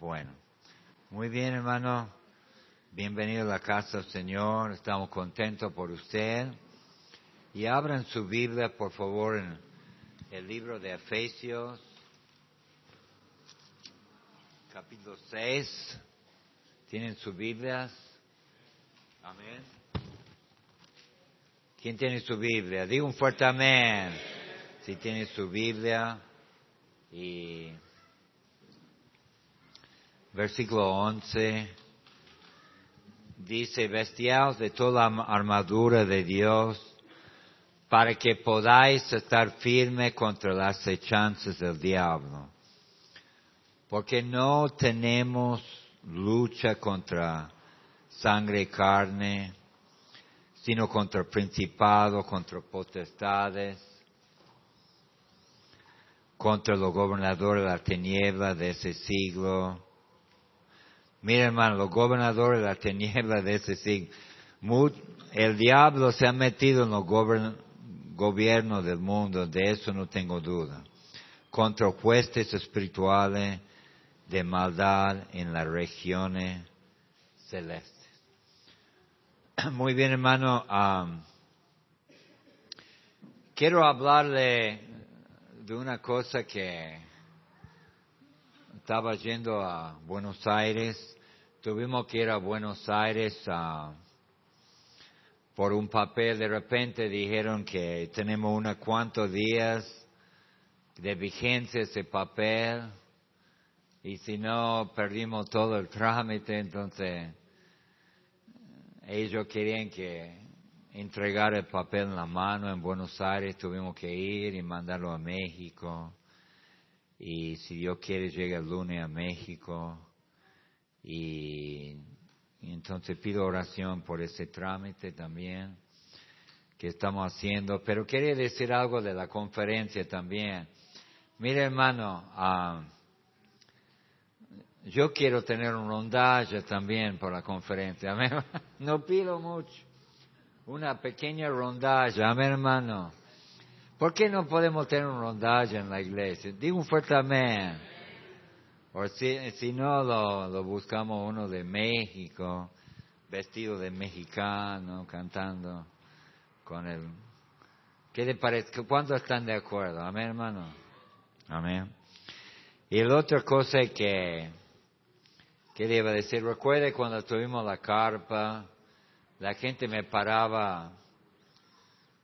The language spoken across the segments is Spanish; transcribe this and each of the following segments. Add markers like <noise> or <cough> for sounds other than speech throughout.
Bueno, muy bien hermano, bienvenido a la casa del Señor, estamos contentos por usted. Y abran su Biblia, por favor, en el libro de Efesios, capítulo 6. ¿Tienen sus Biblias? Amén. ¿Quién tiene su Biblia? Diga un fuerte amén. Si tiene su Biblia. Y versículo 11 dice, vestiaos de toda la armadura de Dios para que podáis estar firme contra las hechanzas del diablo. Porque no tenemos lucha contra sangre y carne, sino contra principados, contra potestades, contra los gobernadores de la tiniebla de ese siglo. Mira hermano, los gobernadores de la tiniebla de ese siglo, el diablo se ha metido en los gobiernos del mundo, de eso no tengo duda, contra huestes espirituales de maldad en las regiones celestes. <clears throat> Muy bien, hermano. quiero hablarle de una cosa que estaba yendo a Buenos Aires. Tuvimos que ir a Buenos Aires por un papel. De repente dijeron que tenemos unos cuantos días de vigencia ese papel. Y si no, perdimos todo el trámite. Entonces, ellos querían que entregar el papel en la mano en Buenos Aires, tuvimos que ir y mandarlo a México. Y si Dios quiere, llega el lunes a México. Y, entonces pido oración por ese trámite también que estamos haciendo. Pero quería decir algo de la conferencia también. Mire, hermano, uh, yo quiero tener un rondaje también por la conferencia. <laughs> No pido mucho. Una pequeña rondaje. Amén, hermano. ¿Por qué no podemos tener un rondaje en la iglesia? Digo un fuerte amén. O si, si no, lo, lo, buscamos uno de México, vestido de mexicano, cantando con el... ¿Qué le parece? ¿Cuántos están de acuerdo? Amén, hermano. Amén. Y la otra cosa que ¿Qué le iba a decir? Recuerde cuando tuvimos la carpa, la gente me paraba,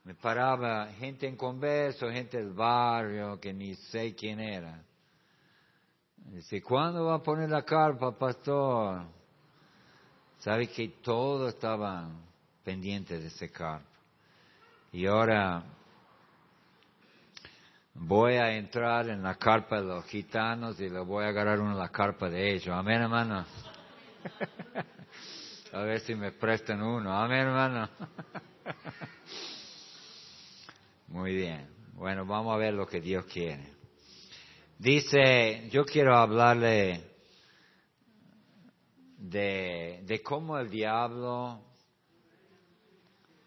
me paraba gente en converso, gente del barrio, que ni sé quién era. Dice, ¿cuándo va a poner la carpa, pastor? Sabe que todos estaban pendientes de ese carpa. Y ahora voy a entrar en la carpa de los gitanos y le voy a agarrar una la carpa de ellos. Amén, hermano. <laughs> a ver si me prestan uno. Amén, hermano. <laughs> Muy bien. Bueno, vamos a ver lo que Dios quiere. Dice, yo quiero hablarle de, de cómo el diablo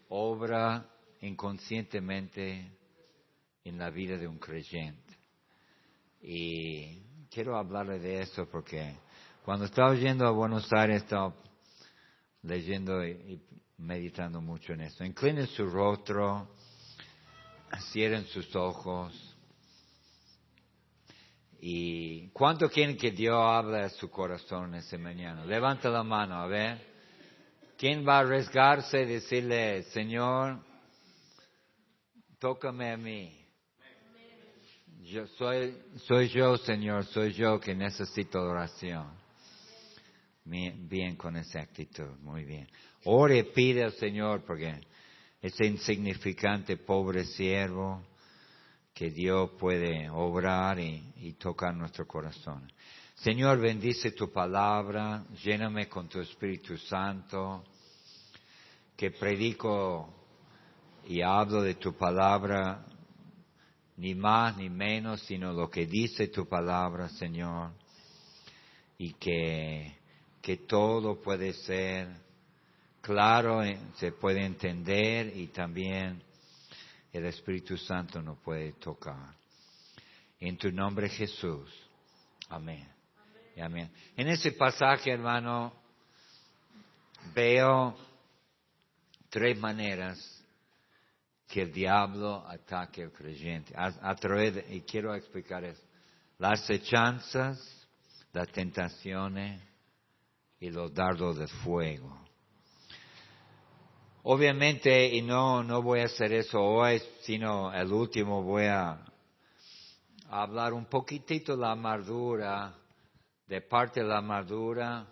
obra inconscientemente en la vida de un creyente. Y quiero hablarle de eso porque cuando estaba yendo a Buenos Aires estaba leyendo y, meditando mucho en eso. Inclinen su rostro, cierren sus ojos. ¿Y cuánto quieren que Dios hable a su corazón ese mañana? Levanta la mano, a ver. ¿Quién va a arriesgarse y decirle, Señor, tócame a mí? Yo soy, soy yo, Señor, soy yo que necesito oración. Bien, con esa actitud, muy bien. Ore, pide al Señor porque ese insignificante pobre siervo que Dios puede obrar y, y tocar nuestro corazón. Señor, bendice tu palabra, lléname con tu Espíritu Santo, que predico y hablo de tu palabra ni más ni menos, sino lo que dice tu palabra, Señor, y que, que todo puede ser claro, eh, se puede entender y también el Espíritu Santo nos puede tocar. En tu nombre Jesús. Amén. y amén. En ese pasaje, hermano, veo tres maneras que el diablo ataque al creyente. A, través y quiero explicar eso. Las hechanzas, las tentaciones y los dardos de fuego. Obviamente, y no, no voy a hacer eso hoy, sino el último voy a hablar un poquitito de la amargura, de parte de la amargura,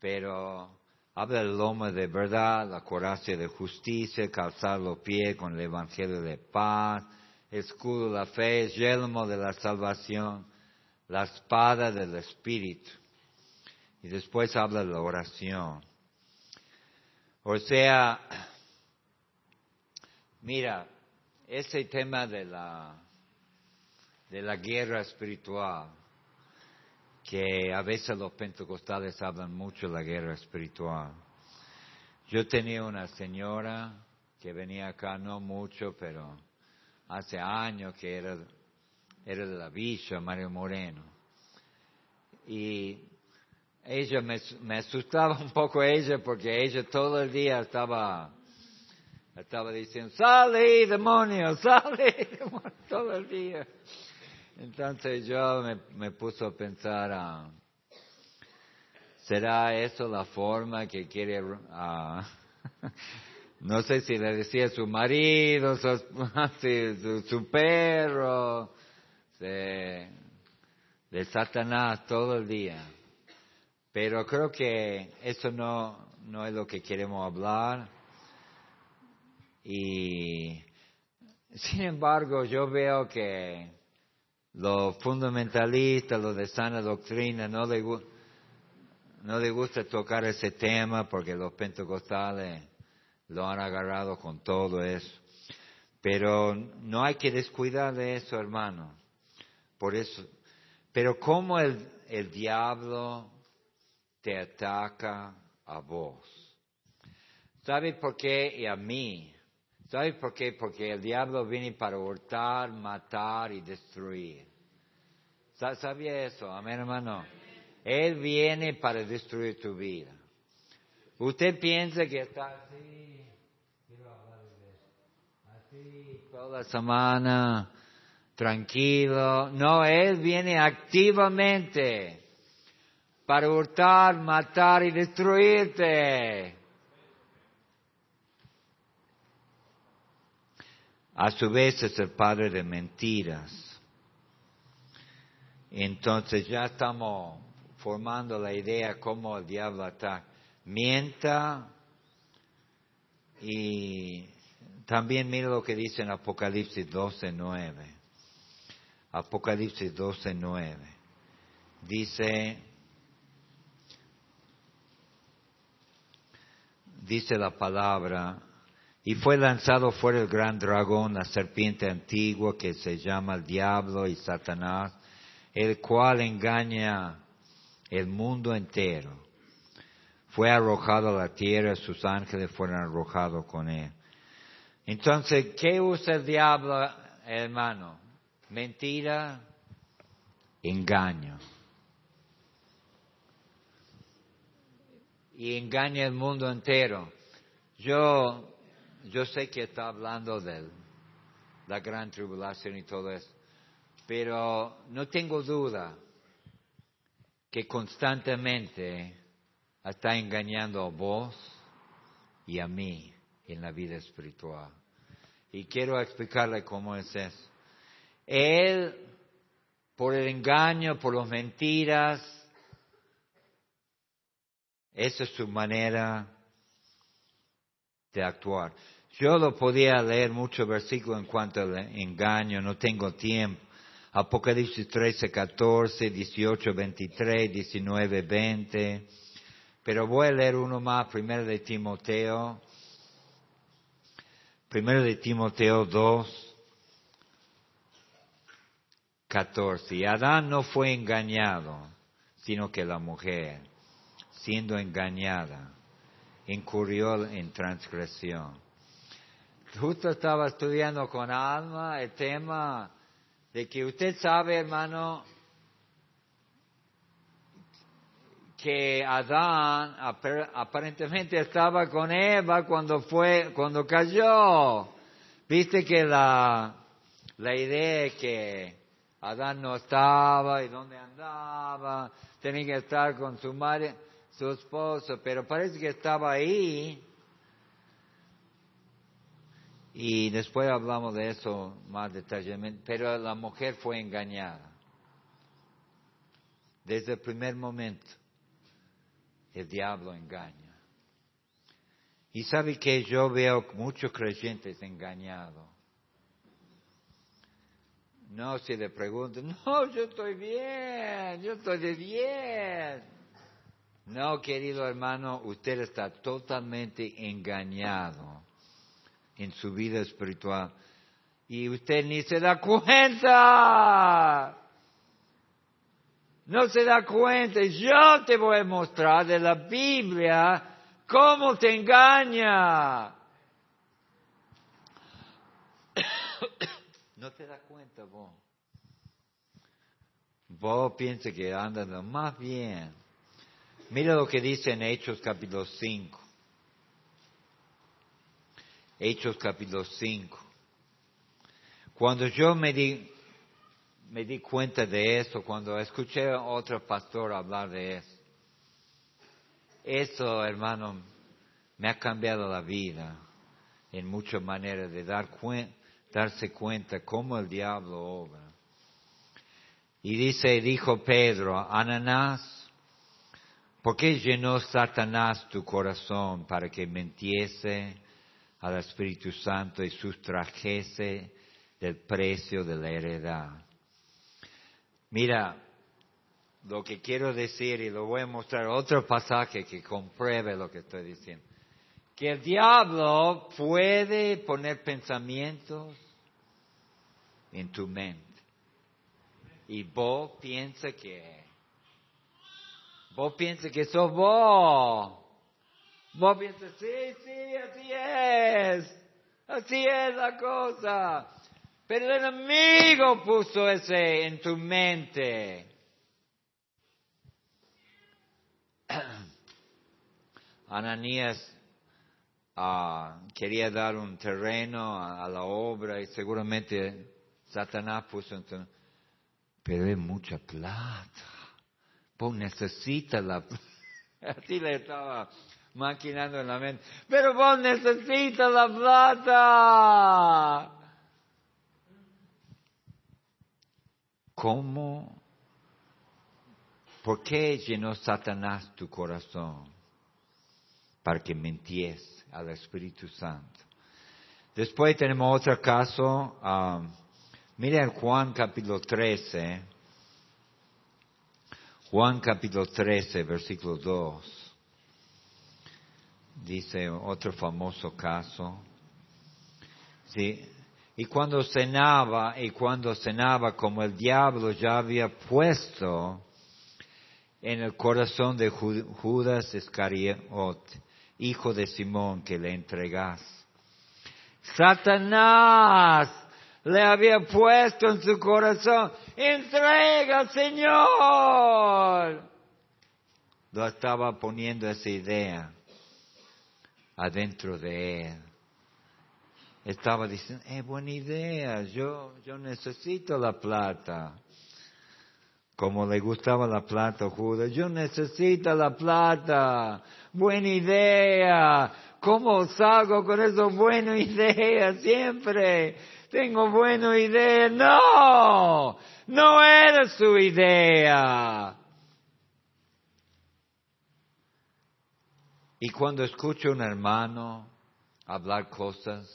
pero habla el lomo de verdad, la coraza de justicia, calzar los pies con el evangelio de paz, escudo de la fe, yelmo de la salvación, la espada del espíritu. Y después habla la oración. O sea, mira, ese tema de la, de la guerra espiritual, que a veces los pentecostales hablan mucho de la guerra espiritual. Yo tenía una señora que venía acá, no mucho, pero hace años que era, era de la Villa, Mario Moreno. Y ella me, me, asustaba <laughs> un poco ella porque ella todo el día estaba, estaba diciendo, sale demonio, <laughs> sale demonio, todo el día. Entonces yo me, me puse a pensar, ah, ¿será eso la forma que quiere, uh, <laughs> no sé si le decía su marido, su, su, perro, de Satanás todo el día? Pero creo que eso no, no es lo que queremos hablar. Y sin embargo, yo veo que los fundamentalistas, los de sana doctrina, no les, no les gusta tocar ese tema porque los pentecostales lo han agarrado con todo eso. Pero no hay que descuidar de eso, hermano. Por eso. Pero como el, el diablo te ataca a vos. ¿Sabes por qué? Y a mí. ¿Sabes por qué? Porque el diablo viene para hurtar, matar y destruir. ¿Sabía eso? Amén, hermano. Él viene para destruir tu vida. Usted piensa que está así, así toda la semana, tranquilo. No, Él viene activamente para hurtar, matar y destruirte. A su vez es el padre de mentiras. Entonces ya estamos formando la idea cómo el diablo ataca. Mienta y también mira lo que dice en Apocalipsis 12, 9. Apocalipsis 12, 9. Dice, dice la palabra, y fue lanzado fuera el gran dragón, la serpiente antigua que se llama el diablo y Satanás, el cual engaña el mundo entero. Fue arrojado a la tierra, sus ángeles fueron arrojados con él. Entonces, ¿qué usa el diablo, hermano? Mentira, engaño. Y engaña el mundo entero. Yo, yo sé que está hablando de la gran tribulación y todo eso, pero no tengo duda que constantemente está engañando a vos y a mí en la vida espiritual. Y quiero explicarle cómo es eso. Él, por el engaño, por las mentiras, esa es su manera de actuar. Yo lo podía leer muchos versículos en cuanto al engaño, no tengo tiempo. Apocalipsis 13, 14, 18, 23, 19, 20. Pero voy a leer uno más, primero de Timoteo. Primero de Timoteo 2, 14. Y Adán no fue engañado, sino que la mujer siendo engañada, incurrió en transgresión. Justo estaba estudiando con Alma el tema de que usted sabe, hermano, que Adán aparentemente estaba con Eva cuando fue, cuando cayó. Viste que la, la idea es que Adán no estaba y dónde andaba, tenía que estar con su madre, su esposo, pero parece que estaba ahí. Y después hablamos de eso más detalladamente, pero la mujer fue engañada. Desde el primer momento, el diablo engaña. Y sabe que yo veo muchos creyentes engañados. No si le preguntan, no, yo estoy bien, yo estoy de bien. No, querido hermano, usted está totalmente engañado en su vida espiritual y usted ni se da cuenta. No se da cuenta. Yo te voy a mostrar de la Biblia cómo te engaña. <coughs> No te das cuenta vos. Vos piensas que andas más bien. Mira lo que dice en Hechos capítulo 5. Hechos capítulo 5. Cuando yo me di, me di cuenta de eso, cuando escuché a otro pastor hablar de eso, eso, hermano, me ha cambiado la vida en muchas maneras de dar darse cuenta cómo el diablo obra. Y dice, dijo Pedro, Ananás, ¿por qué llenó Satanás tu corazón para que mentiese al Espíritu Santo y sustrajese del precio de la heredad. Mira, lo que quiero decir, y lo voy a mostrar otro pasaje que compruebe lo que estoy diciendo, que el diablo puede poner pensamientos en tu mente. Y vos piensa que, vos piensa que sos vos. Vos piensas, sí, sí, así es. Así es la cosa. Pero el enemigo puso ese en tu mente. <clears throat> Ananías ah, quería dar un terreno a, la obra y seguramente Satanás puso en tu... Pero es mucha plata. Vos necesitas la... <laughs> Así le estaba maquinando en la mente. Pero vos necesitas la plata. ¿Cómo? ¿Por qué llenó Satanás tu corazón? Para que menties al Espíritu Santo. Después tenemos otro caso. Um, miren Juan capítulo 13. Juan capítulo 13, versículo 2 dice otro famoso caso. Sí. Y cuando cenaba, y cuando cenaba, como el diablo ya había puesto en el corazón de Judas Iscariot, hijo de Simón, que le entregas. Satanás le había puesto en su corazón, entrega, Señor. Lo estaba poniendo esa idea adentro de él. Estaba diciendo, es buena idea, yo, yo necesito la plata. Como le gustaba la plata a Judas, yo necesito la plata, buena idea. ¿Cómo salgo con esa buena <laughs> idea siempre? Tengo buena idea. No, no era su idea. Y cuando escucho a un hermano hablar cosas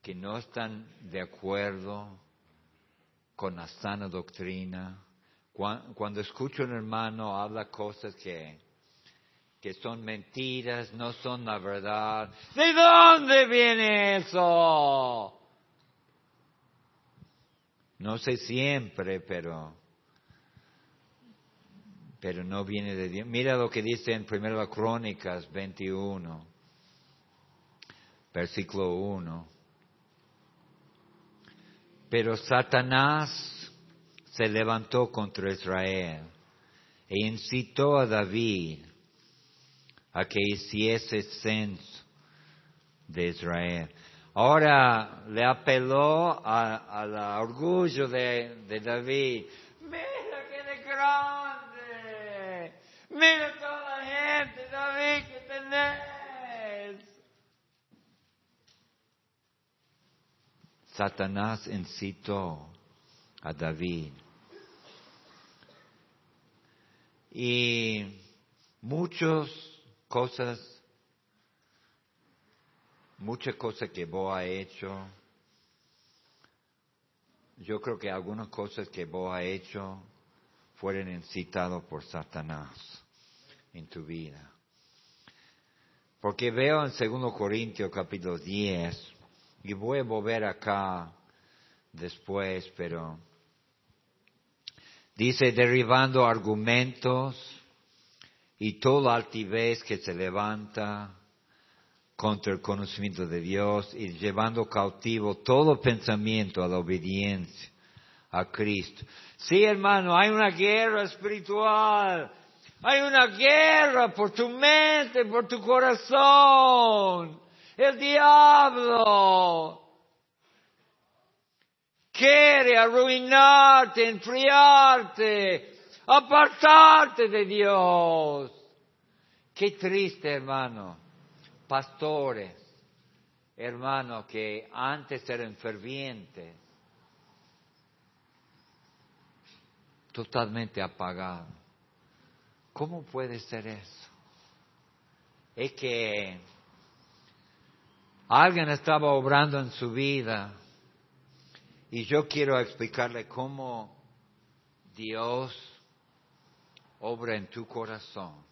que no están de acuerdo con la sana doctrina, cuando escucho a un hermano hablar cosas que, que son mentiras, no son la verdad, ¿de dónde viene eso? No sé siempre, pero pero no viene de Dios. Mira lo que dice en Primera Crónicas 21, versículo 1. Pero Satanás se levantó contra Israel e incitó a David a que hiciese censo de Israel. Ahora le apeló al orgullo de, de David. Mira que de grande. Mira toda la gente, David, que tenés. Satanás incitó a David. Y muchas cosas, muchas cosas que vos ha hecho, yo creo que algunas cosas que vos ha hecho fueron incitadas por Satanás en tu vida. Porque veo en 2 Corintios capítulo 10, y voy a volver acá después, pero dice derribando argumentos y toda altivez que se levanta contra el conocimiento de Dios y llevando cautivo todo pensamiento a la obediencia a Cristo. Sí, hermano, hay una guerra espiritual. Hay una guerra por tu mente, por tu corazón. El diablo quiere arruinarte, enfriarte, apartarte de Dios. Qué triste, hermano. Pastores, hermano, que antes eran fervientes, totalmente apagados. ¿Cómo puede ser eso? Es que alguien estaba obrando en su vida y yo quiero explicarle cómo Dios obra en tu corazón,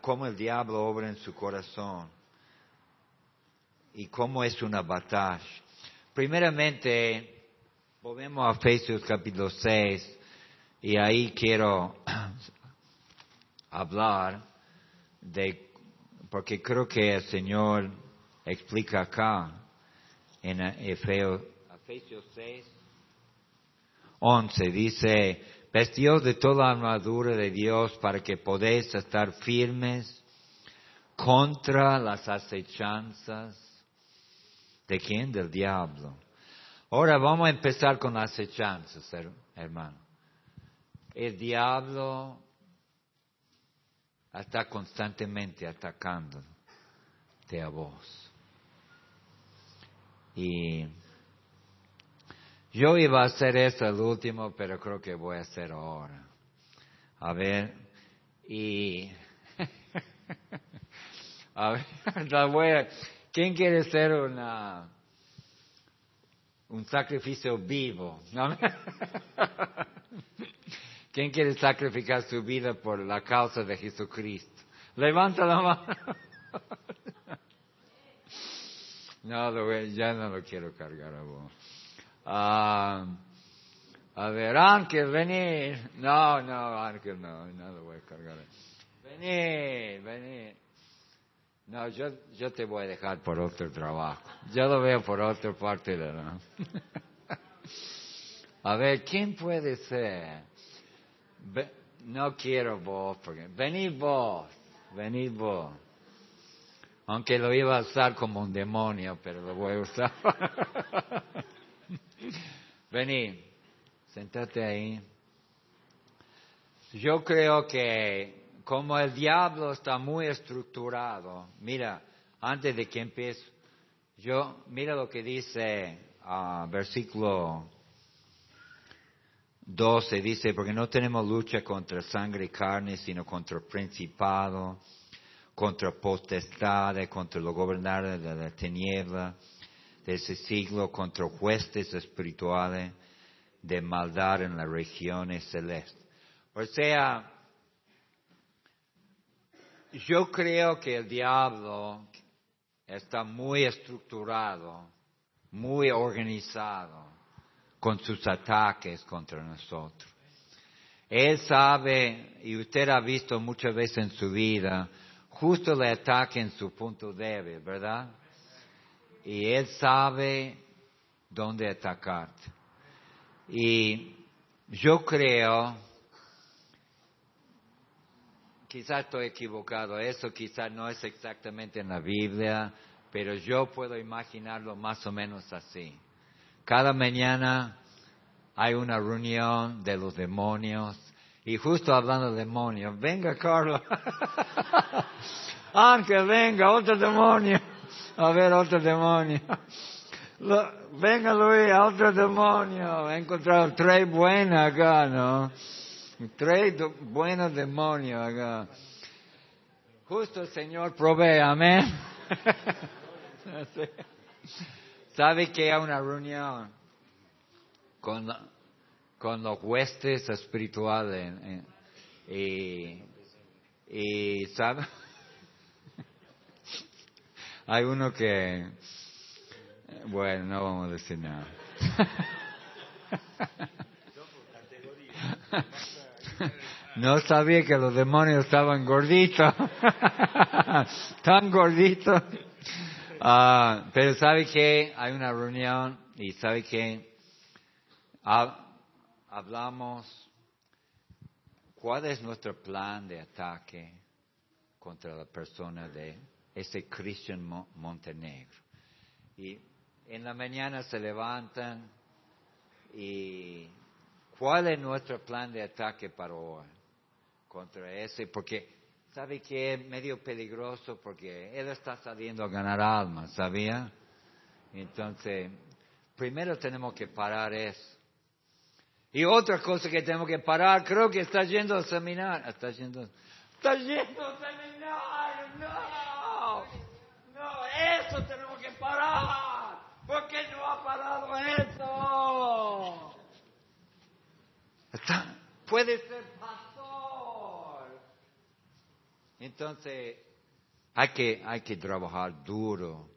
cómo el diablo obra en su corazón y cómo es una batalla. Primeramente, volvemos a Efesios capítulo 6 y ahí quiero <clears throat> hablar de, porque creo que el Señor explica acá en Efesios 6, 11, dice, vestidos de toda armadura de Dios para que podáis estar firmes contra las acechanzas de quién? Del diablo. Ahora vamos a empezar con las acechanzas, hermano. El diablo está constantemente atacándote a vos. Y yo iba a hacer eso el último, pero creo que voy a hacer ahora. A ver, y... <laughs> a ver, la voy a... ¿Quién quiere hacer una, un sacrificio vivo? <laughs> ¿Quién quiere sacrificar su vida por la causa de Jesucristo? Levanta la mano. <laughs> No, ya no lo quiero cargar a vos. Ah, a ver, Ángel, vení. No, no, Ángel, no, no lo voy a cargar. Vení, vení. No, yo, yo te voy a dejar por otro trabajo. Yo lo veo por otra parte de la... <laughs> a ver, ¿quién puede ser? no quiero vos, porque... Vení vos, vení vos. Aunque lo iba a usar como un demonio, pero lo voy a usar. <laughs> Vení, sentate ahí. Yo creo que como el diablo está muy estructurado, mira, antes de que empiece, yo, mira lo que dice uh, versículo 12, dice, porque no tenemos lucha contra sangre y carne, sino contra principado contra potestades, contra los gobernadores de la tiniebla de ese siglo, contra huestes espirituales de maldad en las regiones celestes. O sea, yo creo que el diablo está muy estructurado, muy organizado con sus ataques contra nosotros. Él sabe, y usted ha visto muchas veces en su vida, justo le ataca en su punto débil, ¿verdad? Y Él sabe dónde atacarte. Y yo creo, quizás estoy equivocado, eso quizás no es exactamente en la Biblia, pero yo puedo imaginarlo más o menos así. Cada mañana hay una reunión de los demonios y justo hablando de demonios, venga Carlos, <laughs> Ángel, venga, otro demonio, a ver otro demonio. <laughs> venga Luis, otro demonio, he encontrado tres buenas acá, ¿no? Tres buenos demonios acá. Justo el Señor provee, amén. <laughs> ¿Sabe que hay una reunión con, con los huestes espirituales? y, y, ¿sabe? Hay uno que, bueno, no vamos a decir nada. No sabía que los demonios estaban gorditos, tan gorditos. Ah, pero sabe que hay una reunión y sabe que hablamos cuál es nuestro plan de ataque contra la persona de ese Christian Montenegro. Y en la mañana se levantan y cuál es nuestro plan de ataque para hoy contra ese, porque sabe que es medio peligroso porque él está saliendo a ganar almas, ¿sabía? Entonces, primero tenemos que parar eso. Y otra cosa que tenemos que parar, creo que está yendo a seminario, está yendo, está yendo a seminario, no, eso tenemos que parar, ¿por qué no ha parado eso? Está, puede ser entonces, hay que, hay que trabajar duro.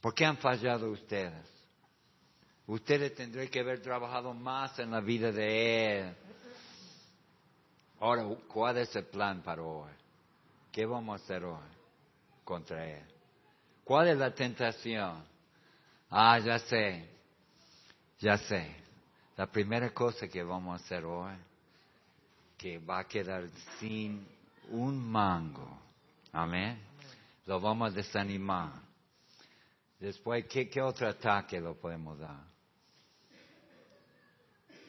¿Por qué han fallado ustedes? Ustedes tendrían que haber trabajado más en la vida de Él. Ahora, ¿cuál es el plan para hoy? ¿Qué vamos a hacer hoy contra Él? ¿Cuál es la tentación? Ah, ya sé, ya sé. La primera cosa que vamos a hacer hoy, que va a quedar sin un mango. Amén. Lo vamos a desanimar. Después, ¿qué, qué otro ataque lo podemos dar?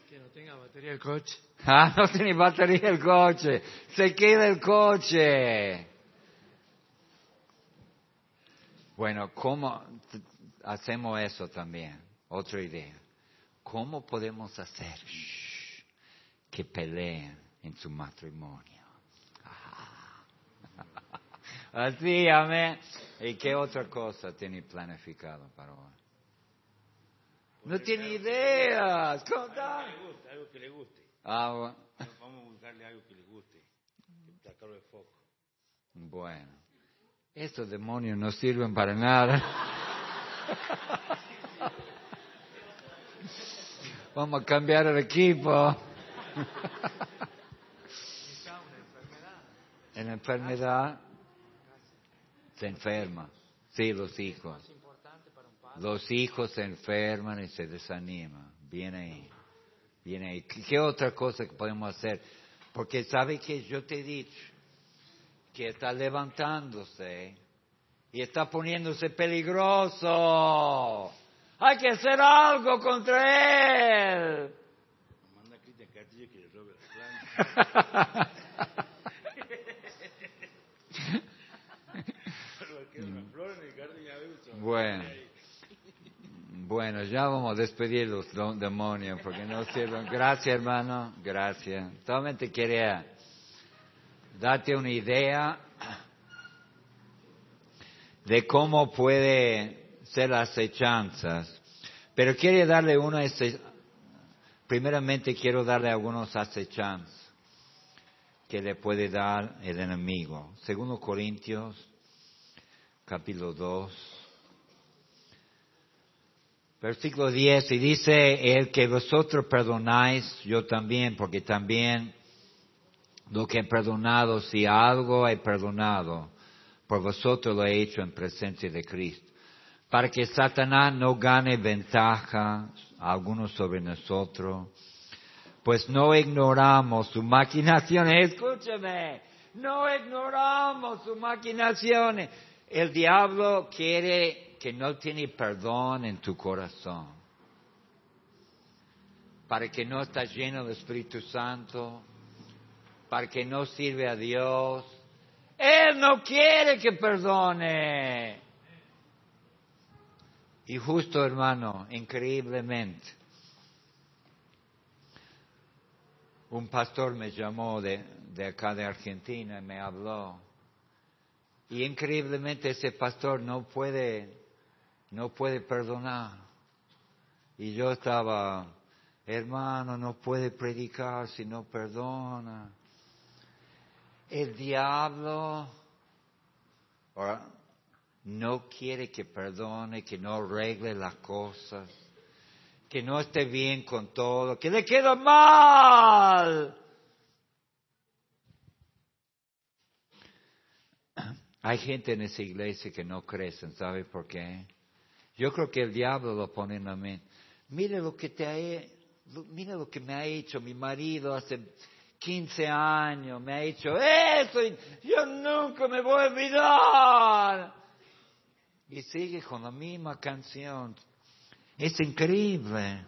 Que no tenga batería el coche. Ah, <laughs> no tiene batería el coche. Se queda el coche. Bueno, ¿cómo hacemos eso también? Otra idea. ¿Cómo podemos hacer que peleen en su matrimonio? <laughs> Así, amén. ¿Y qué otra cosa tiene planificado para hoy? No tiene ideas. Algo que le guste. Ah, bueno. Vamos a buscarle algo que le guste. Sacarlo de foco. Bueno. Estos demonios no sirven para nada. Vamos a cambiar el equipo. En enfermedad se enferma. Sí, los hijos. Los hijos se enferman y se desaniman. Viene ahí. Viene ahí. ¿Qué otra cosa que podemos hacer? Porque sabe que yo te he dicho que está levantándose y está poniéndose peligroso. Hay que hacer algo contra él. Manda que le robe la <laughs> Bueno, bueno, ya vamos a despedir los demonios porque no sirven. Gracias, hermano, gracias. Solamente quería darte una idea de cómo puede ser las hechanzas. Pero quiero darle una, primeramente quiero darle algunos acechanzas que le puede dar el enemigo. Segundo Corintios, capítulo 2 versículo 10, y dice, el que vosotros perdonáis, yo también, porque también lo que he perdonado, si algo he perdonado, por vosotros lo he hecho en presencia de Cristo, para que Satanás no gane ventaja alguno sobre nosotros, pues no ignoramos su maquinación. <laughs> Escúcheme, No ignoramos sus maquinaciones. El diablo quiere que no tiene perdón en tu corazón. Para que no estás lleno del Espíritu Santo. Para que no sirve a Dios. Él no quiere que perdone. Y justo, hermano, increíblemente, un pastor me llamó de, acá de Argentina y me habló. Y increíblemente ese pastor no puede, no puede perdonar. Y yo estaba, hermano, no puede predicar si no perdona. El diablo no quiere que perdone, que no arregle las cosas, que no esté bien con todo, que le queda mal. Hay gente en esa iglesia que no crecen, ¿sabe por qué? Yo creo que el diablo lo pone en la mente. Mire lo que te ha, mire lo que me ha hecho mi marido hace 15 años, me ha hecho eso y yo nunca me voy a olvidar. Y sigue con la misma canción. Es increíble.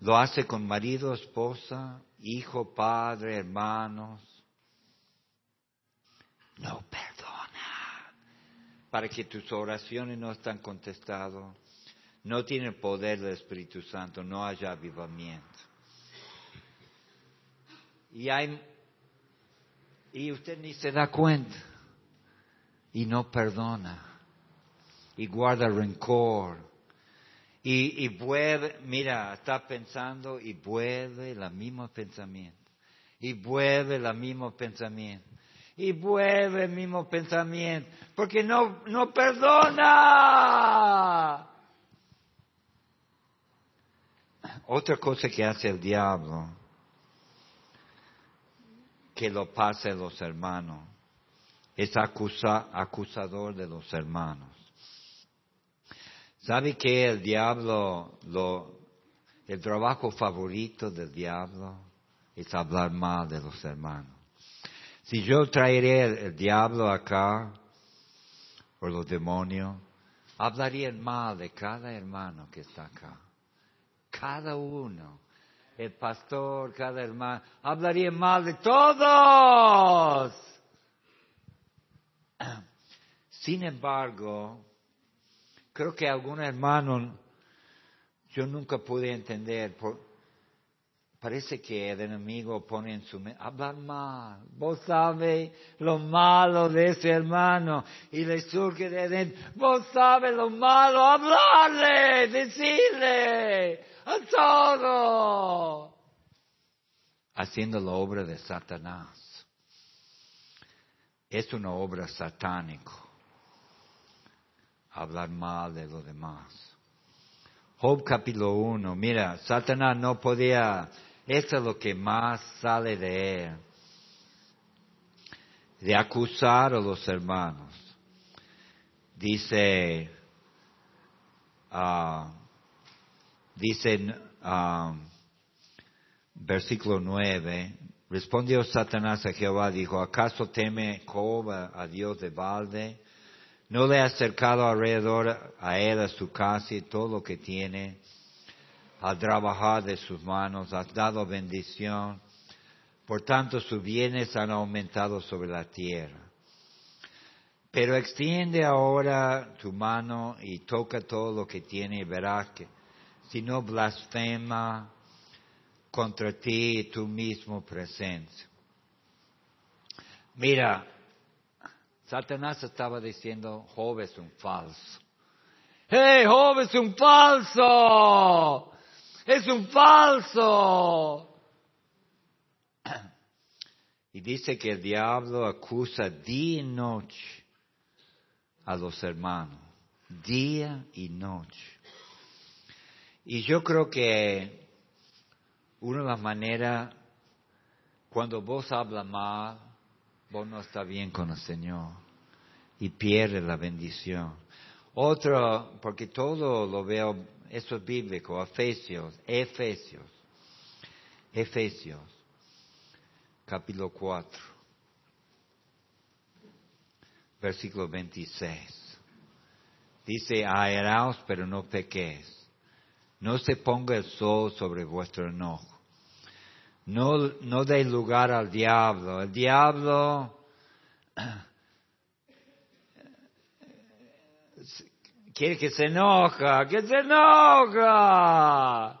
Lo hace con marido, esposa, hijo, padre, hermanos no perdona. Para que tus oraciones no están contestadas, no tiene poder del Espíritu Santo, no haya avivamiento. Y, hay, y usted ni se da cuenta y no perdona y guarda rencor y, y vuelve, mira, está pensando y vuelve el mismo pensamiento y vuelve el mismo pensamiento y vuelve el mismo pensamiento, porque no, no perdona. Otra cosa que hace el diablo, que lo pasa a los hermanos, es acusa, acusador de los hermanos. ¿Sabe que el diablo, lo, el trabajo favorito del diablo es hablar mal de los hermanos? Si yo traeré el, diablo acá, o los demonios, hablaría mal de cada hermano que está acá. Cada uno. El pastor, cada hermano. Hablaría mal de todos. Sin embargo, creo que algún hermano yo nunca pude entender por, Parece que el enemigo pone en su mente, hablar mal. Vos sabes lo malo de ese hermano y le surge de dentro. Vos sabes lo malo, hablarle, decirle a todo. Haciendo la obra de Satanás. Es una obra satánica. Hablar mal de los demás. Job capítulo 1, mira, Satanás no podía eso es lo que más sale de él. De acusar a los hermanos. Dice, uh, dice, uh, versículo 9, respondió Satanás a Jehová, dijo, ¿acaso teme Jehová a Dios de balde? ¿No le ha acercado alrededor a él, a su casa y todo lo que tiene? Al trabajar de sus manos, has dado bendición. Por tanto, sus bienes han aumentado sobre la tierra. Pero extiende ahora tu mano y toca todo lo que tiene y verás que si no blasfema contra ti y tu mismo presencia. Mira, Satanás estaba diciendo, Job es un falso. ¡Hey, Job es un falso! Es un falso. Y dice que el diablo acusa día y noche a los hermanos, día y noche. Y yo creo que una de las maneras, cuando vos hablas mal, vos no estás bien con el Señor y pierdes la bendición. Otro, porque todo lo veo eso es bíblico, Efesios, Efesios, Efesios, capítulo 4, versículo 26. Dice, airaos pero no pequéis. No se ponga el sol sobre vuestro enojo. No, no deis lugar al diablo. El diablo <clears throat> quiere que se enoja, que se enoja.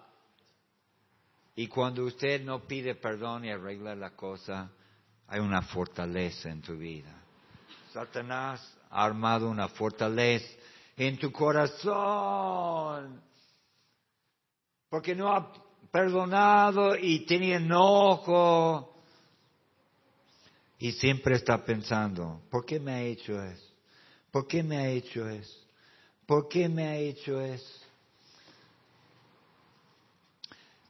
Y cuando usted no pide perdón y arregla la cosa, hay una fortaleza en tu vida. Satanás ha armado una fortaleza en tu corazón. Porque no ha perdonado y tiene enojo. Y siempre está pensando, ¿por qué me ha hecho eso? ¿Por qué me ha hecho eso? ¿Por qué me ha hecho eso?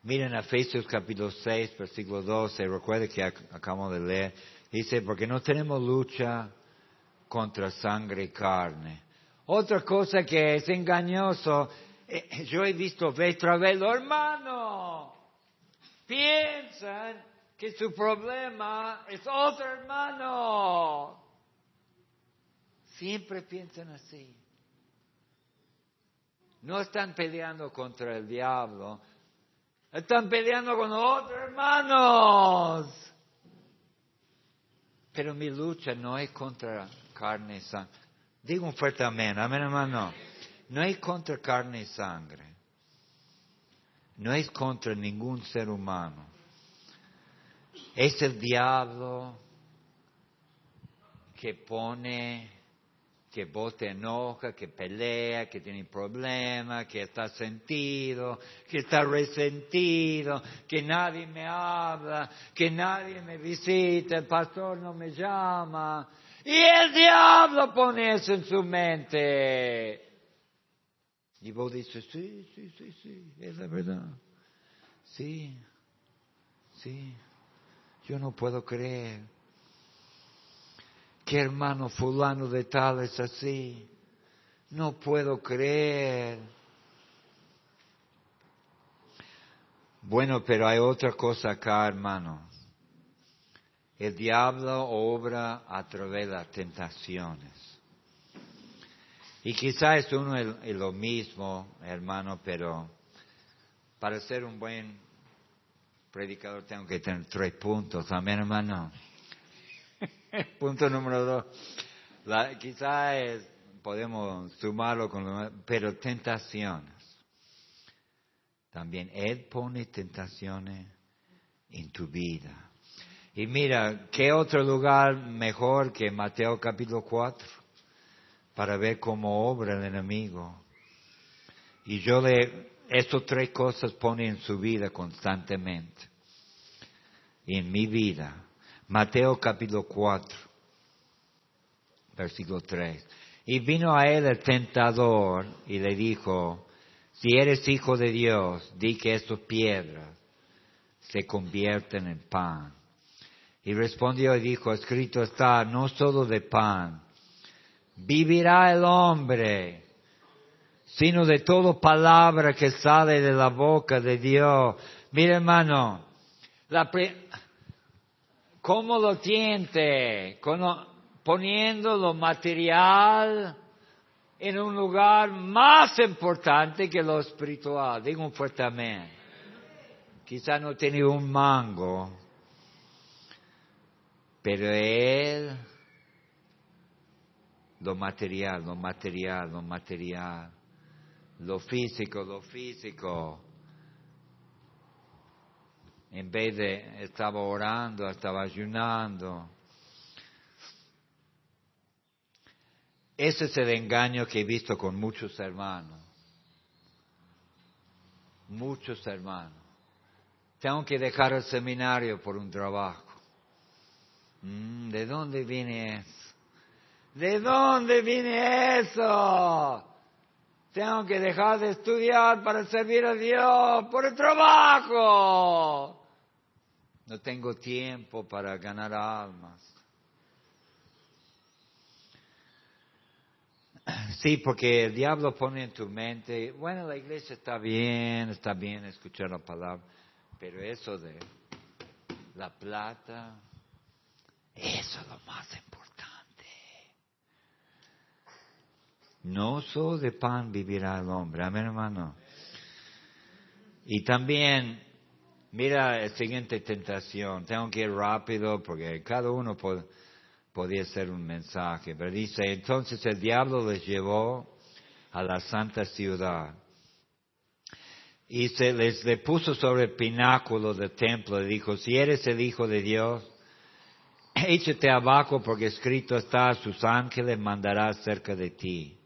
Miren Efesios capítulo 6, versículo 12, recuerde que acabamos de leer, dice, porque no tenemos lucha contra sangre y carne. Otra cosa que es engañoso, eh, yo he visto vez tras vez, hermano, piensan que su problema es otro hermano. Siempre piensan así. No están peleando contra el diablo, están peleando con otros hermanos. Pero mi lucha no es contra carne y sangre. Digo un fuerte amén, amén hermano. No es contra carne y sangre. No es contra ningún ser humano. Es el diablo que pone que vos te enoja, que pelea, que tiene problemas, que está sentido, que está resentido, que nadie me habla, que nadie me visita, el pastor no me llama. Y el diablo pone eso en su mente. Y vos dices, sí, sí, sí, sí, es la verdad. Sí, sí, yo no puedo creer hermano fulano de tal es así. No puedo creer. Bueno, pero hay otra cosa acá, hermano. El diablo obra a través de las tentaciones. Y quizás es uno es lo mismo, hermano, pero para ser un buen predicador tengo que tener tres puntos. Amén, hermano. <laughs> Punto número dos. La, quizás podemos sumarlo con lo pero tentaciones. También Él pone tentaciones en tu vida. Y mira, ¿qué otro lugar mejor que Mateo capítulo 4? Para ver cómo obra el enemigo. Y yo le, estas tres cosas pone en su vida constantemente. Y en mi vida. Mateo capítulo 4, versículo 3. Y vino a él el tentador y le dijo, si eres hijo de Dios, di que estas piedras se convierten en pan. Y respondió y dijo, escrito está, no solo de pan, vivirá el hombre, sino de toda palabra que sale de la boca de Dios. Mira hermano, la, ¿Cómo lo tiente? Poniendo lo material en un lugar más importante que lo espiritual. Digo un fuerte amén. Quizá no tiene un mango, pero él, lo material, lo material, lo material, lo físico, lo físico en vez de estaba orando, estaba ayunando. Ese es el engaño que he visto con muchos hermanos. Muchos hermanos. Tengo que dejar el seminario por un trabajo. Mm, ¿De dónde viene eso? ¿De dónde viene eso? Tengo que dejar de estudiar para servir a Dios por el trabajo. No tengo tiempo para ganar almas. Sí, porque el diablo pone en tu mente, bueno, la iglesia está bien, está bien escuchar la palabra, pero eso de la plata, eso es lo más importante. No solo de pan vivirá el hombre. Amén, hermano. Y también, mira la siguiente tentación. Tengo que ir rápido porque cada uno podía ser un mensaje. Pero dice, entonces el diablo les llevó a la santa ciudad. Y se les le puso sobre el pináculo del templo y dijo, si eres el Hijo de Dios, <clears throat> échate abajo porque escrito está, sus ángeles mandará cerca de ti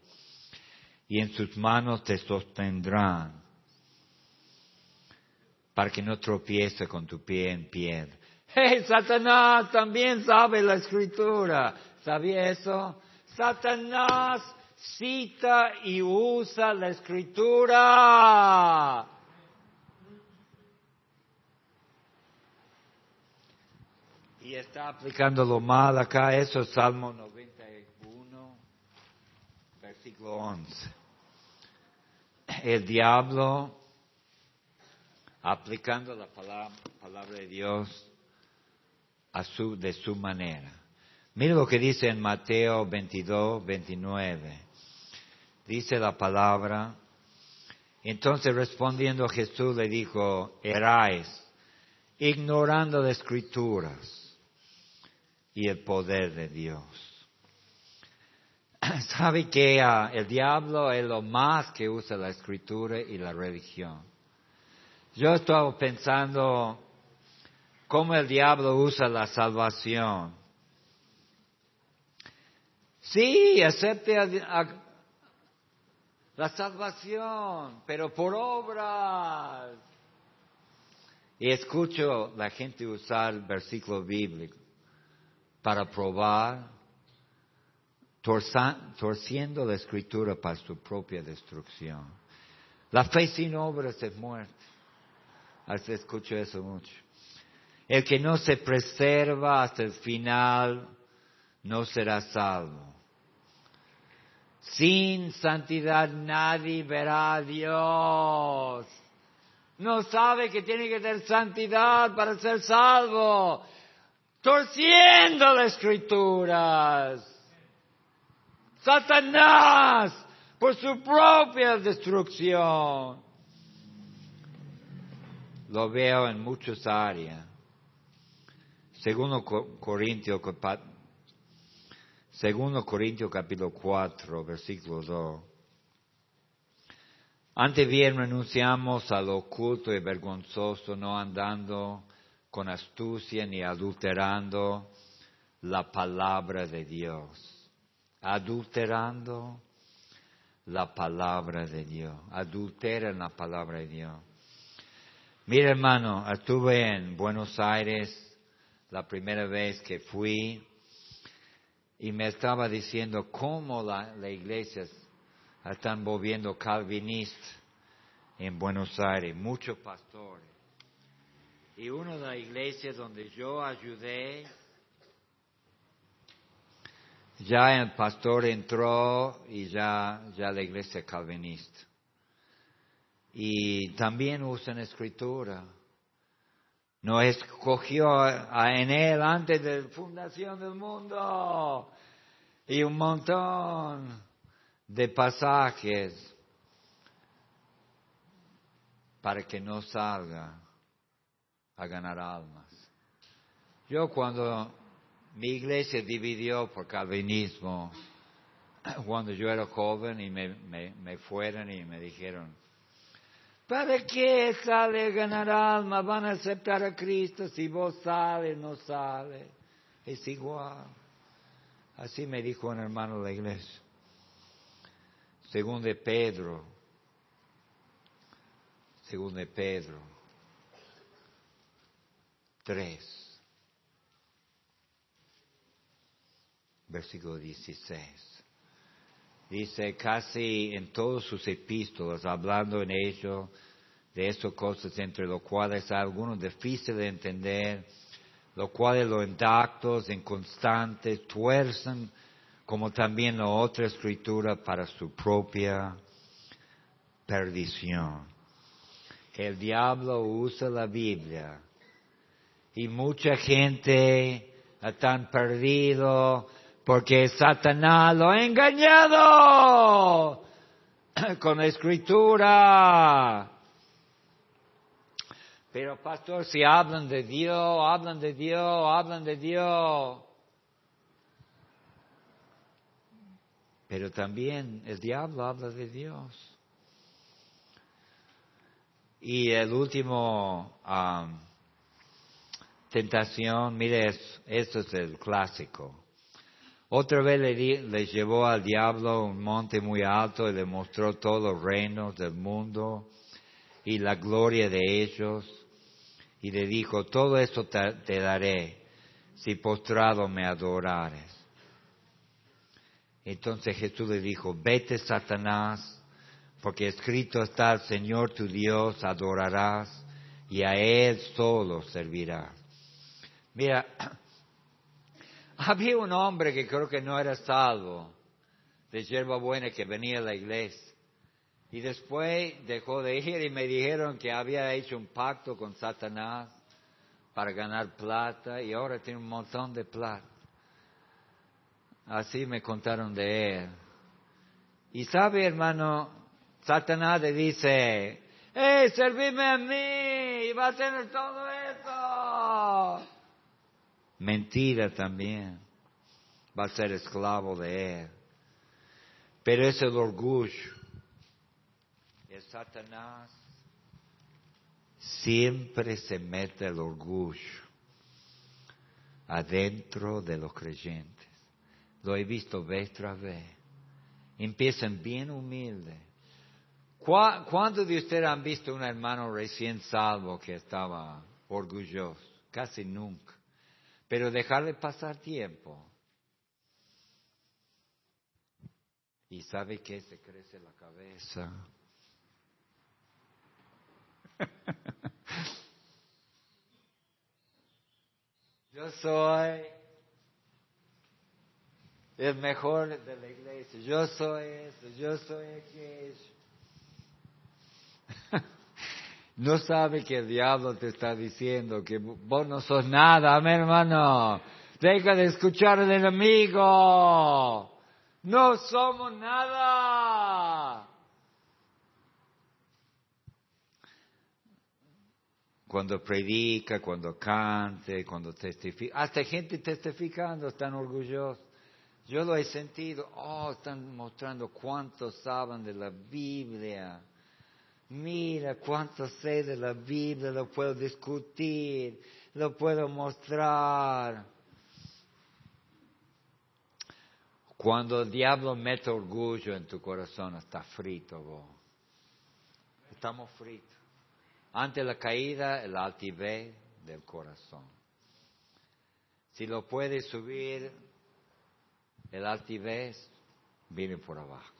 y en sus manos te sostendrán para que no tropiece con tu pie en piedra. ¡Hey, Satanás también sabe la escritura! ¿Sabía eso? Satanás cita y usa la escritura. Y está aplicando lo mal acá, eso es Salmo 91, versículo 11. El diablo, aplicando la palabra, palabra de Dios a su, de su manera. Mira lo que dice en Mateo 22, 29. Dice la palabra. Entonces respondiendo Jesús le dijo, erais ignorando las escrituras y el poder de Dios. <clears throat> Sabe que ah, el diablo es lo más que usa la escritura y la religión. Yo estaba pensando cómo el diablo usa la salvación. Sí, acepte la salvación, pero por obras. Y escucho la gente usar el versículo bíblico para probar, torciendo la escritura para su propia destrucción. La fe sin obras es muerte. Escucho eso mucho. El que no se preserva hasta el final no será salvo. Sin santidad nadie verá a Dios. No sabe que tiene que tener santidad para ser salvo torciendo las escrituras. Satanás, por su propia destrucción. Lo veo en muchas áreas. Segundo Corintios, segundo Corintios capítulo 4, versículo 2. Antes bien renunciamos a lo oculto y vergonzoso, no andando con astucia ni adulterando la palabra de Dios. Adulterando la palabra de Dios. Adulteran la palabra de Dios. Mira hermano, estuve en Buenos Aires la primera vez que fui y me estaba diciendo cómo la, la iglesia están volviendo calvinistas en Buenos Aires, muchos pastores. Y una de las iglesias donde yo ayudé, ya el pastor entró y ya, ya la iglesia calvinista. Y también usan escritura. No escogió en él antes de la fundación del mundo. Y un montón de pasajes para que no salga a ganar almas. Yo cuando mi iglesia dividió por calvinismo, <clears throat> cuando yo era joven y me, me, fueron y me dijeron, ¿para qué sale ganar almas? Van a aceptar a Cristo si vos sales, no sales. Es igual. Así me dijo un hermano de la iglesia. Según de Pedro. Según de Pedro 3, versículo 16. Dice casi en todos sus epístolas, hablando en ello de estas cosas, entre los cuales hay algunos difíciles de entender, los cuales los intactos, inconstantes, tuercen, como también la otra escritura para su propia perdición. El diablo usa la Biblia y mucha gente están perdido porque Satanás lo ha engañado <clears throat> con la escritura. Pero pastor, si hablan de Dios, hablan de Dios, hablan de Dios. Pero también el diablo habla de Dios. Y el último um, tentación, mire, esto es el clásico. Otra vez le, le, llevó al diablo un monte muy alto y le mostró todos los reinos del mundo y la gloria de ellos. Y le dijo, todo esto te, te daré si postrado me adorares. Entonces Jesús le dijo, vete Satanás, porque escrito está el Señor tu Dios, adorarás y a Él solo servirás. Mira, había un hombre que creo que no era salvo, de yerba buena, que venía a la iglesia. Y después dejó de ir y me dijeron que había hecho un pacto con Satanás para ganar plata y ahora tiene un montón de plata. Así me contaron de él. Y sabe, hermano, Satanás le dice, ¡Hey, servime a mí! Y va a tener todo mentira también. Va a ser esclavo de él. Pero es el orgullo. El Satanás siempre se mete el orgullo adentro de los creyentes. Lo he visto vez tras vez. Empiezan bien humildes. ¿Cuántos de ustedes han visto un hermano recién salvo que estaba orgulloso? Casi nunca pero dejarle pasar tiempo. Y sabe que se crece la cabeza. <laughs> Yo soy el mejor de la iglesia. Yo soy eso, yo soy aquello. <laughs> No sabe que el diablo te está diciendo que vos no sos nada, mi hermano. Deja de escuchar al enemigo. No somos nada. Cuando predica, cuando cante, cuando testifica, hasta gente testificando están orgullosos. Yo lo he sentido, oh, están mostrando cuánto saben de la Biblia mira cuánto sé de la Biblia, lo puedo discutir, lo puedo mostrar. Cuando el diablo mete orgullo en tu corazón, está frito vos. Estamos fritos. Ante la caída, el altivez del corazón. Si lo puedes subir, el altivez viene por abajo.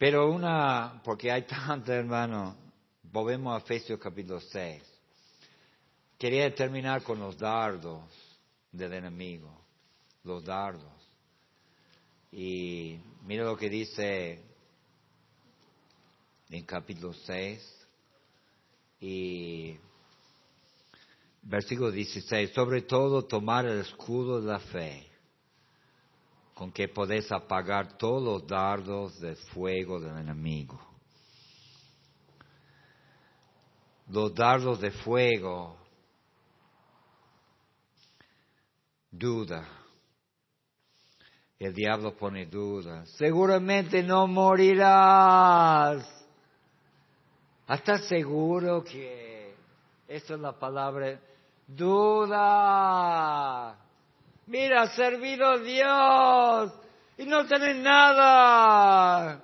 Pero una, porque hay tanto, hermano, volvemos a Efesios capítulo 6. Quería terminar con los dardos del enemigo, los dardos. Y mira lo que dice en capítulo 6 y versículo 16, sobre todo tomar el escudo de la fe con que podés apagar todos los dardos de fuego del enemigo. Los dardos de fuego, duda. El diablo pone duda. Seguramente no morirás. ¿Estás seguro que esa es la palabra? Duda mira, servido a Dios y no tenés nada.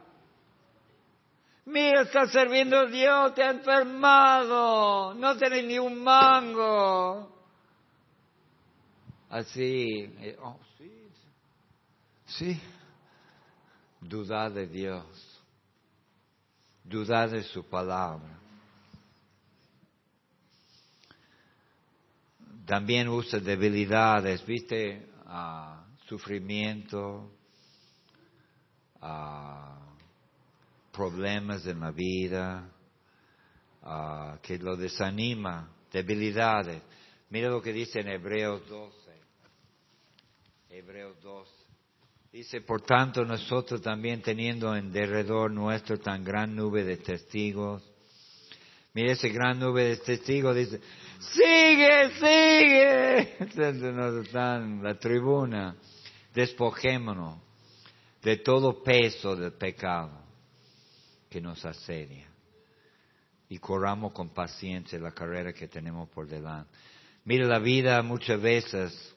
Mira, estás sirviendo a Dios, te ha enfermado, no tenés ni un mango. Así, eh, oh, sí, sí, dudar de Dios, dudar de su palabra. También usa debilidades, viste, sufrimiento, problemas en la vida, que lo desanima, debilidades. Mira lo que dice en Hebreos 12. Hebreos 2. Dice, por tanto, nosotros también teniendo en derredor nuestro tan gran nube de testigos. Mire ese gran nube de testigos, dice, sigue, sigue. <laughs> Nos están la tribuna. Despojémonos de todo peso del pecado que nos asedia y corramos con paciencia la carrera que tenemos por delante. Mire, la vida muchas veces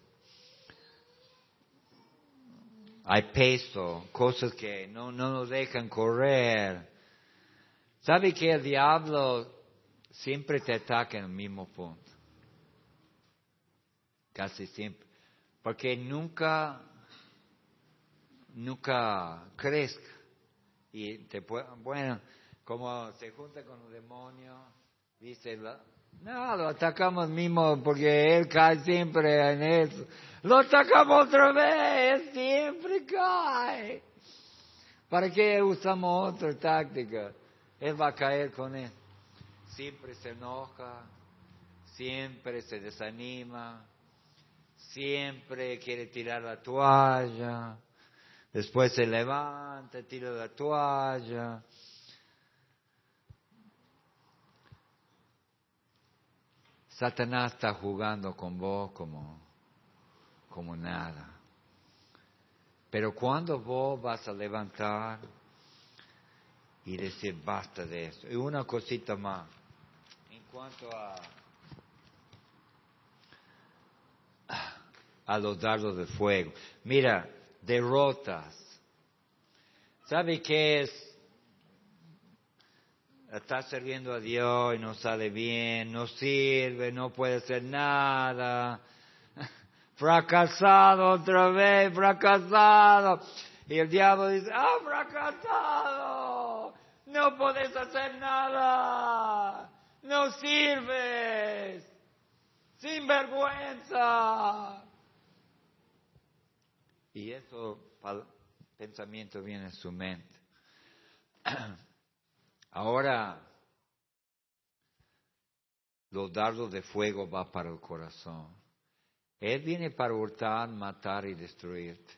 hay peso, cosas que no, no nos dejan correr. ¿Sabe que el diablo siempre te ataca en el mismo punto? Casi siempre. Porque nunca, nunca crezca. Y te puede, bueno, como se junta con el demonio, dice, no, lo atacamos mismo porque él cae siempre en eso. Lo atacamos otra vez, siempre cae. ¿Para qué usamos otra táctica? Él va a caer con él. Siempre se enoja, siempre se desanima, siempre quiere tirar la toalla, después se levanta, tira la toalla. Satanás está jugando con vos como, como nada. Pero cuando vos vas a levantar y decir basta de eso. Y una cosita más. Cuanto a, a los dardos de fuego. Mira, derrotas. ¿Sabe qué es está sirviendo a Dios y no sale bien, no sirve, no puede hacer nada, <laughs> fracasado otra vez, fracasado. Y el diablo dice, ah, fracasado, no puedes hacer nada, no sirves, sin vergüenza. Y eso, pensamiento viene en su mente. <clears throat> Ahora, los dardos de fuego va para el corazón. Él viene para hurtar, matar y destruirte.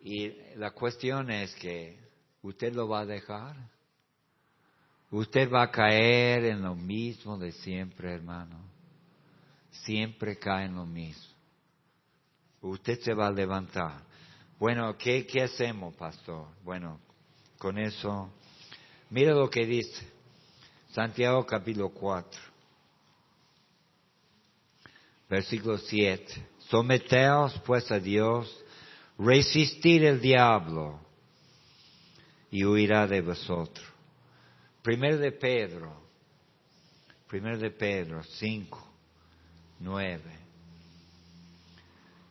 Y la cuestión es que usted lo va a dejar. Usted va a caer en lo mismo de siempre, hermano. Siempre cae en lo mismo. Usted se va a levantar. Bueno, ¿qué, qué hacemos, pastor? Bueno, con eso. Mira lo que dice Santiago capítulo 4, versículo 7. Someteos pues a Dios, resistir el diablo y huirá de vosotros. Primero de Pedro, primero de Pedro 5, 9.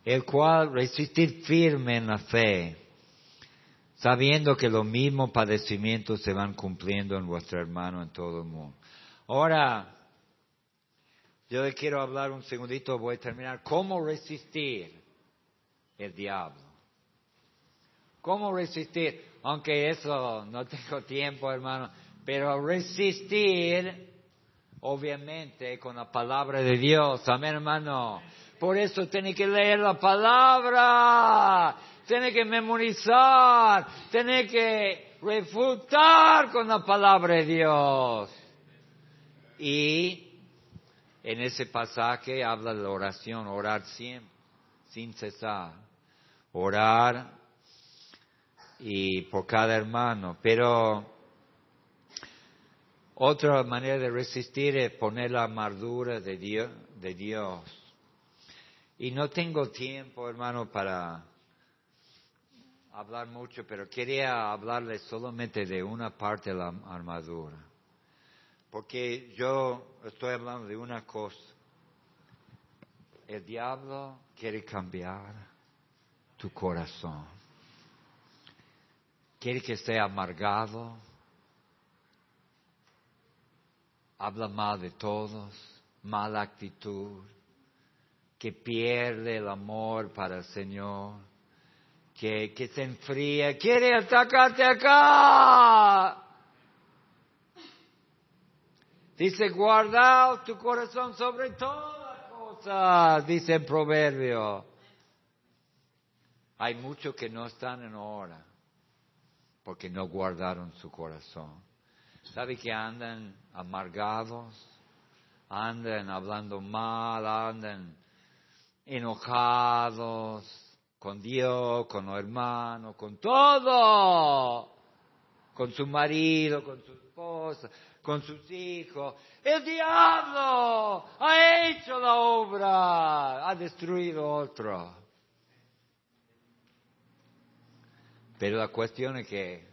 El cual resistir firme en la fe sabiendo que los mismos padecimientos se van cumpliendo en vuestro hermano en todo el mundo. Ahora, yo le quiero hablar un segundito, voy a terminar. ¿Cómo resistir el diablo? ¿Cómo resistir? Aunque eso no tengo tiempo, hermano, pero resistir, obviamente, con la palabra de Dios. Amén, hermano. Por eso tiene que leer la palabra tiene que memorizar, tiene que refutar con la palabra de Dios. Y en ese pasaje habla de la oración, orar siempre, sin cesar. Orar y por cada hermano. Pero otra manera de resistir es poner la amargura de Dios, de Dios. Y no tengo tiempo, hermano, para hablar mucho, pero quería hablarles solamente de una parte de la armadura. Porque yo estoy hablando de una cosa. El diablo quiere cambiar tu corazón. Quiere que sea amargado. Habla mal de todos. Mala actitud. Que pierde el amor para el Señor que, se enfría, quiere atacarte acá. Dice, guarda tu corazón sobre todas cosas, dice el proverbio. Hay muchos que no están en hora porque no guardaron su corazón. ¿Sabe que andan amargados? Andan hablando mal, andan enojados con Dios, con los hermanos, con todo, con su marido, con su esposa, con sus hijos. El diablo ha hecho la obra, ha destruido otro. Pero la cuestión es que,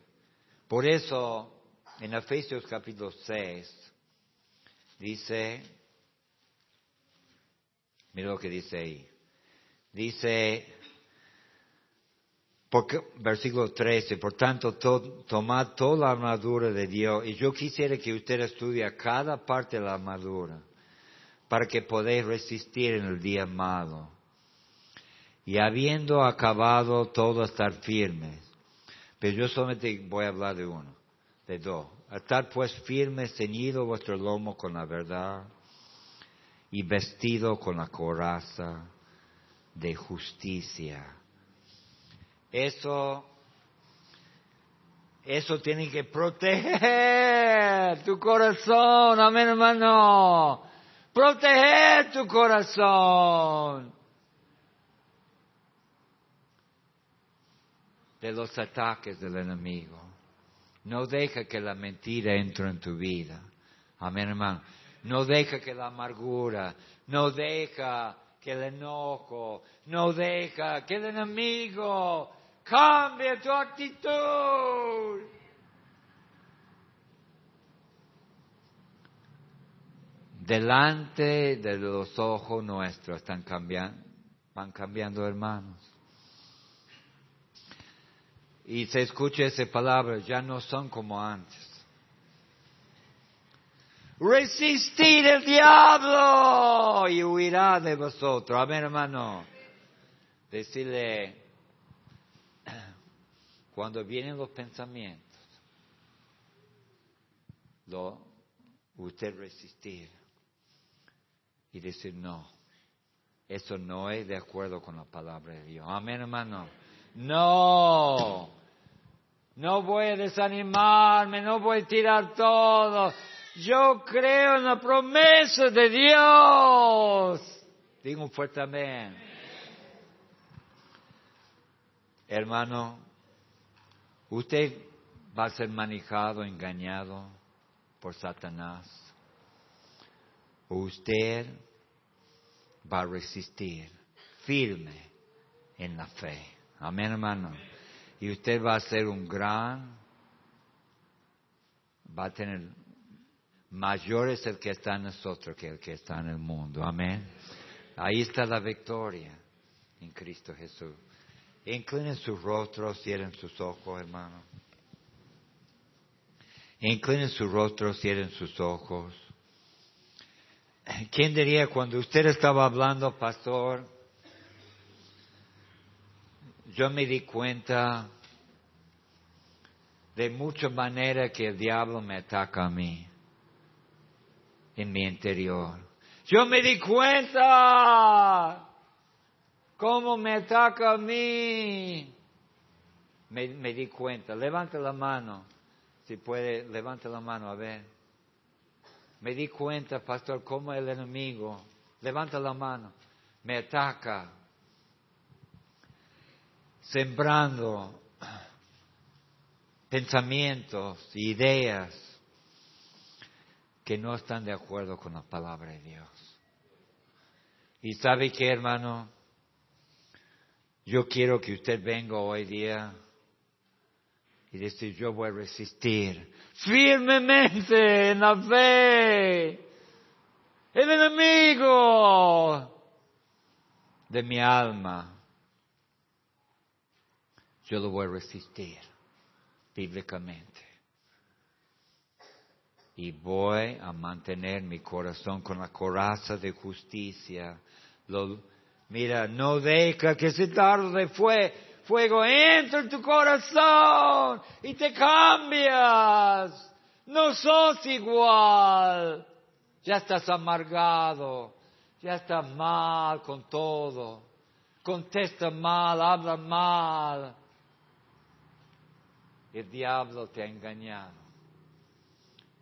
por eso, en Efesios capítulo 6, dice, mira lo que dice ahí, dice, porque, versículo 13, por tanto, tomad toda la armadura de Dios, y yo quisiera que usted estudie cada parte de la armadura, para que podáis resistir en el día malo. Y habiendo acabado todo, estar firmes. Pero yo solamente voy a hablar de uno, de dos. Estar pues firme, ceñido vuestro lomo con la verdad y vestido con la coraza de justicia. Eso, eso tiene que proteger tu corazón, amén hermano. Proteger tu corazón. de los ataques del enemigo. No deja que la mentira entre en tu vida. Amén, hermano. No deja que la amargura, no deja que el enojo, no deja que el enemigo cambie tu actitud. Delante de los ojos nuestros están cambiando, van cambiando hermanos y se escucha esa palabra, ya no son como antes. Resistir el diablo y huirá de vosotros. Amén, hermano. Decirle, <clears throat> cuando vienen los pensamientos, lo, usted resistir y decir no. Eso no es de acuerdo con la palabra de Dios. Amén, hermano. No, no voy a desanimarme, no voy a tirar todo. Yo creo en la promesa de Dios. Digo un fuerte amén. Hermano, usted va a ser manejado, engañado por Satanás. Usted va a resistir firme en la fe. Amén, hermano. Y usted va a ser un gran, va a tener, mayor es el que está en nosotros que el que está en el mundo. Amén. Ahí está la victoria en Cristo Jesús. Inclinen sus rostros, cierren sus ojos, hermano. Inclinen sus rostros, cierren sus ojos. ¿Quién diría cuando usted estaba hablando, pastor? Yo me di cuenta de muchas maneras que el diablo me ataca a mí, en mi interior. Yo me di cuenta cómo me ataca a mí. Me, me di cuenta. Levante la mano, si puede, levante la mano, a ver. Me di cuenta, pastor, cómo el enemigo, levanta la mano, me ataca sembrando pensamientos, ideas que no están de acuerdo con la palabra de Dios. Y sabe que, hermano, yo quiero que usted venga hoy día y decir, yo voy a resistir firmemente en la fe. El enemigo de mi alma yo lo voy a resistir bíblicamente. Y voy a mantener mi corazón con la coraza de justicia. mira, no deja que ese dardo de fuego entre en tu corazón y te cambias. No sos igual. Ya estás amargado. Ya estás mal con todo. contesta mal, habla mal. El diablo te ha engañado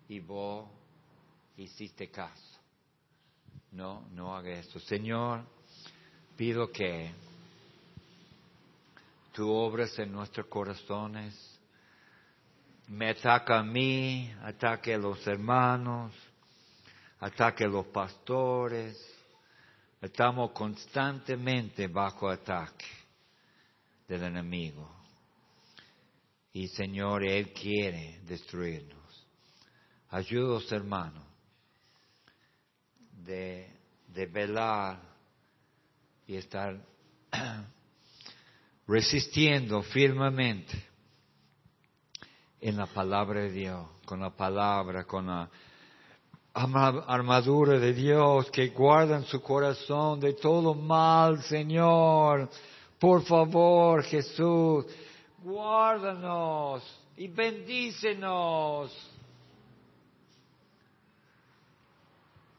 y vos hiciste caso. No, no haga eso. Señor, pido que tú obres en nuestros corazones. Me ataca a mí, ataque a los hermanos, ataque a los pastores. Estamos constantemente bajo ataque del enemigo. Y Señor, Él quiere destruirnos. Ayúdanos, hermanos, de, de velar y estar <clears throat> resistiendo firmemente en la palabra de Dios, con la palabra, con la armadura de Dios, que guardan su corazón de todo mal, Señor. Por favor, Jesús, guárdanos y bendícenos.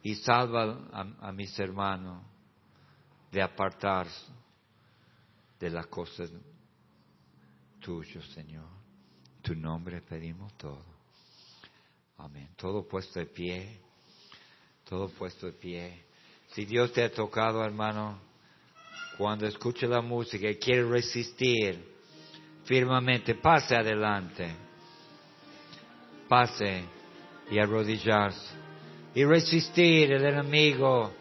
Y salva a, mis hermanos de apartarse de las cosas tuyas, Señor. Tu nombre pedimos todo. Amén. Todo puesto de pie. Todo puesto de pie. Si Dios te ha tocado, hermano, cuando escuche la música y quiere resistir firmemente, pase adelante. Pase y arrodillarse. Y resistir el enemigo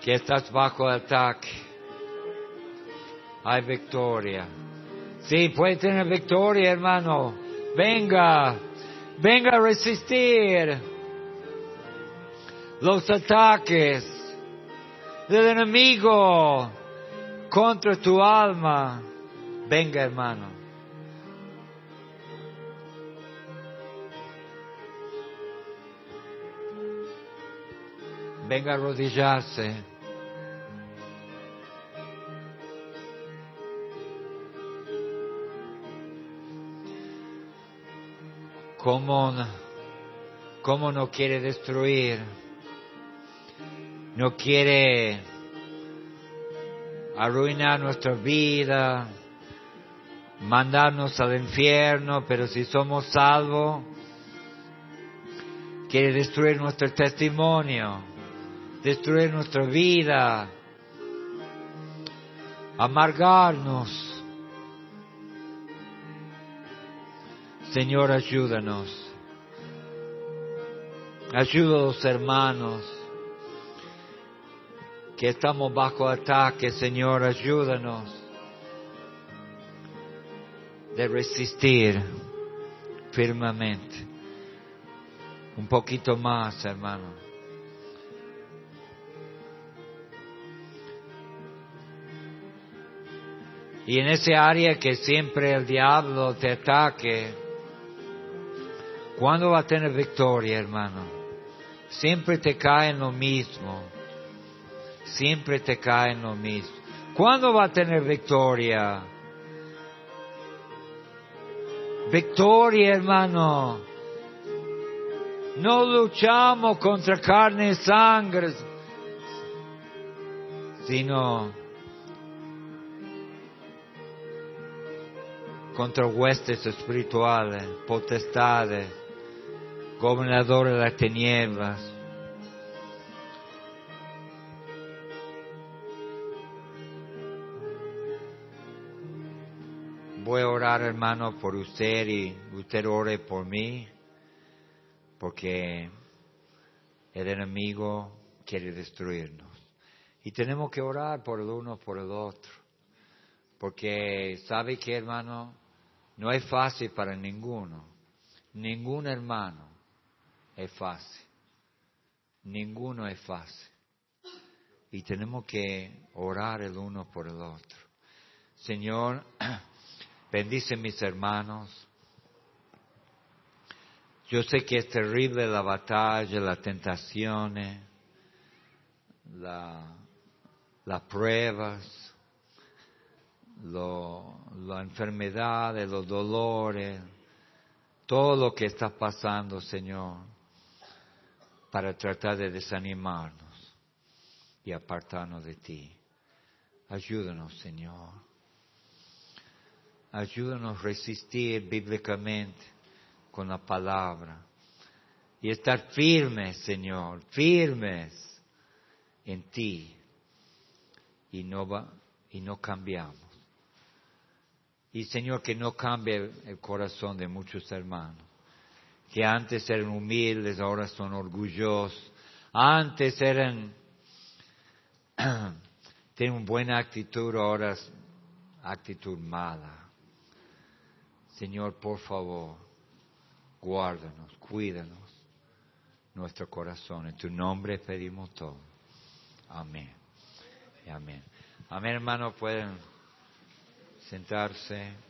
que estás bajo ataque hay victoria. Sí, puede tener victoria, hermano. Venga, venga a resistir los ataques del enemigo contra tu alma. Venga, hermano. Venga a arrodillarse. cómo, cómo no quiere destruir, no quiere arruinar nuestra vida, mandarnos al infierno, pero si somos salvos, quiere destruir nuestro testimonio, destruir nuestra vida, amargarnos. Señor, ayúdanos. Ayuda a los hermanos que estamos bajo ataque, Señor, ayúdanos de resistir firmemente. Un poquito más, hermano. Y en ese área que siempre el diablo te ataque, ¿Cuándo va a tener victoria, hermano? Siempre te cae en lo mismo. Siempre te cae en lo mismo. ¿Cuándo va a tener victoria? Victoria, hermano. No luchamos contra carne y sangre, sino contra huestes espirituales, potestades gobernador de las tinieblas. Voy a orar, hermano, por usted y usted ore por mí, porque el enemigo quiere destruirnos. Y tenemos que orar por el uno por el otro, porque sabe que, hermano, no es fácil para ninguno, ningún hermano es fácil. Ninguno es fácil. Y tenemos que orar el uno por el otro. Señor, <clears throat> bendice mis hermanos. Yo sé que es terrible la batalla, las tentaciones, la, las pruebas, lo, la enfermedad, los dolores, todo lo que está pasando, Señor para tratar de desanimarnos y apartarnos de ti. Ayúdanos, Señor. Ayúdanos a resistir bíblicamente con la palabra y estar firmes, Señor, firmes en ti y no, va, y no cambiamos. Y Señor, que no cambie el corazón de muchos hermanos, que antes eran humildes, ahora son orgullosos, antes eran, <clears throat> tienen buena actitud, ahora actitud mala. Señor, por favor, guárdanos, cuídanos nuestro corazón. En tu nombre pedimos todo. Amén. Amén. Amén, hermanos, pueden sentarse.